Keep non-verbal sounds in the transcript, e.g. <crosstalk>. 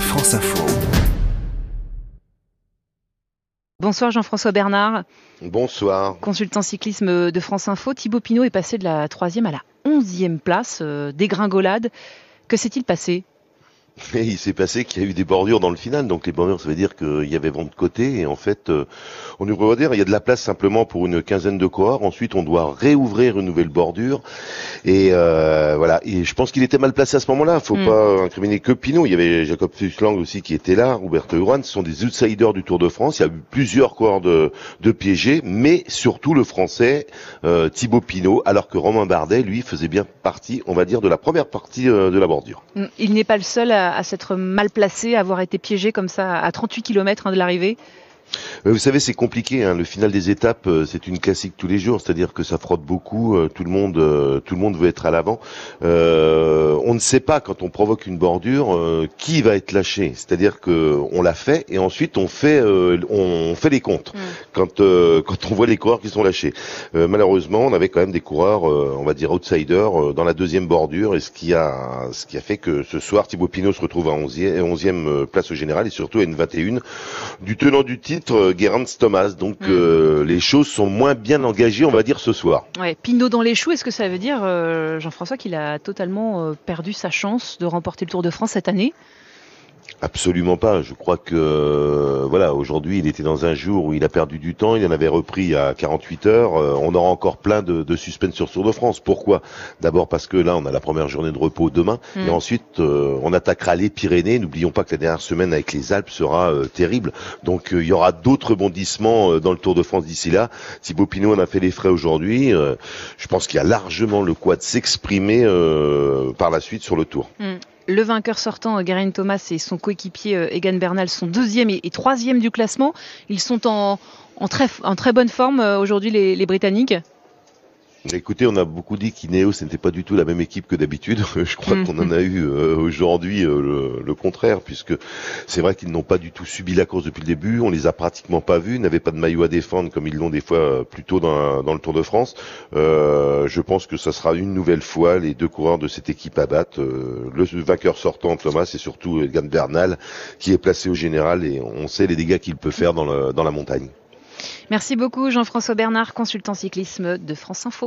France Info. Bonsoir Jean-François Bernard. Bonsoir. Consultant cyclisme de France Info, Thibaut Pinot est passé de la troisième à la onzième place, euh, dégringolade. Que s'est-il passé? Et il s'est passé qu'il y a eu des bordures dans le final, donc les bordures, ça veut dire qu'il y avait vent de côté, et en fait, euh, on devrait dire il y a de la place simplement pour une quinzaine de coureurs. Ensuite, on doit réouvrir une nouvelle bordure, et euh, voilà. Et je pense qu'il était mal placé à ce moment-là. Faut Mm. pas incriminer que Pinot. Il y avait Jacob Fuchslang aussi qui était là, Roberto Urán. Ce sont des outsiders du Tour de France. Il y a eu plusieurs coureurs de, de piégés, mais surtout le Français euh, Thibaut Pinot, alors que Romain Bardet, lui, faisait bien partie, on va dire, de la première partie euh, de la bordure. Il n'est pas le seul à, à s'être mal placé, à avoir été piégé comme ça à 38 km de l'arrivée. Euh, Vous savez, c'est compliqué. Hein. Le final des étapes, euh, c'est une classique tous les jours. C'est-à-dire que ça frotte beaucoup. euh, Tout le monde, tout le monde veut être à l'avant. Euh, on ne sait pas quand on provoque une bordure euh, qui va être lâché. C'est-à-dire que on l'a fait et ensuite on fait, euh, on fait les comptes Mm. quand euh, quand on voit les coureurs qui sont lâchés. Euh, malheureusement, on avait quand même des coureurs, euh, on va dire outsiders, euh, dans la deuxième bordure et ce qui a, ce qui a fait que ce soir, Thibaut Pinot se retrouve à 11e, 11e euh, place au général et surtout à une 21 du tenant du titre, euh, Geraint Thomas. Donc Mm. euh, les choses sont moins bien engagées, on va dire, ce soir. Ouais, Pinot dans les choux, est-ce que ça veut dire, euh, Jean-François, qu'il a totalement perdu sa chance de remporter le Tour de France cette année? Absolument pas. Je crois que euh, voilà, aujourd'hui, il était dans un jour où il a perdu du temps. Il en avait repris à 48 heures. Euh, on aura encore plein de, de suspense sur Tour de France. Pourquoi? D'abord parce que là, on a la première journée de repos demain, Mm. et ensuite, euh, on attaquera les Pyrénées. N'oublions pas que la dernière semaine avec les Alpes sera euh, terrible. Donc, euh, il y aura d'autres rebondissements euh, dans le Tour de France d'ici là. Thibaut Pinot en a fait les frais aujourd'hui. Euh, je pense qu'il y a largement le quoi de s'exprimer euh, par la suite sur le Tour. Le vainqueur sortant, euh, Geraint Thomas, et son coéquipier euh, Egan Bernal sont deuxième et, troisième du classement. Ils sont en, très, bonne forme euh, aujourd'hui, les Britanniques. Écoutez, on a beaucoup dit qu'Ineos n'était pas du tout la même équipe que d'habitude. <laughs> Je crois qu'on en a eu euh, aujourd'hui euh, le, contraire, puisque c'est vrai qu'ils n'ont pas du tout subi la course depuis le début. On les a pratiquement pas vus, n'avaient pas de maillot à défendre comme ils l'ont des fois euh, plus tôt dans, le Tour de France. Je pense que ça sera une nouvelle fois les deux coureurs de cette équipe à battre. Le vainqueur sortant, Thomas, et surtout Egan Bernal, qui est placé au général et on sait les dégâts qu'il peut faire dans la montagne. Merci beaucoup, Jean-François Bernard, consultant cyclisme de France Info.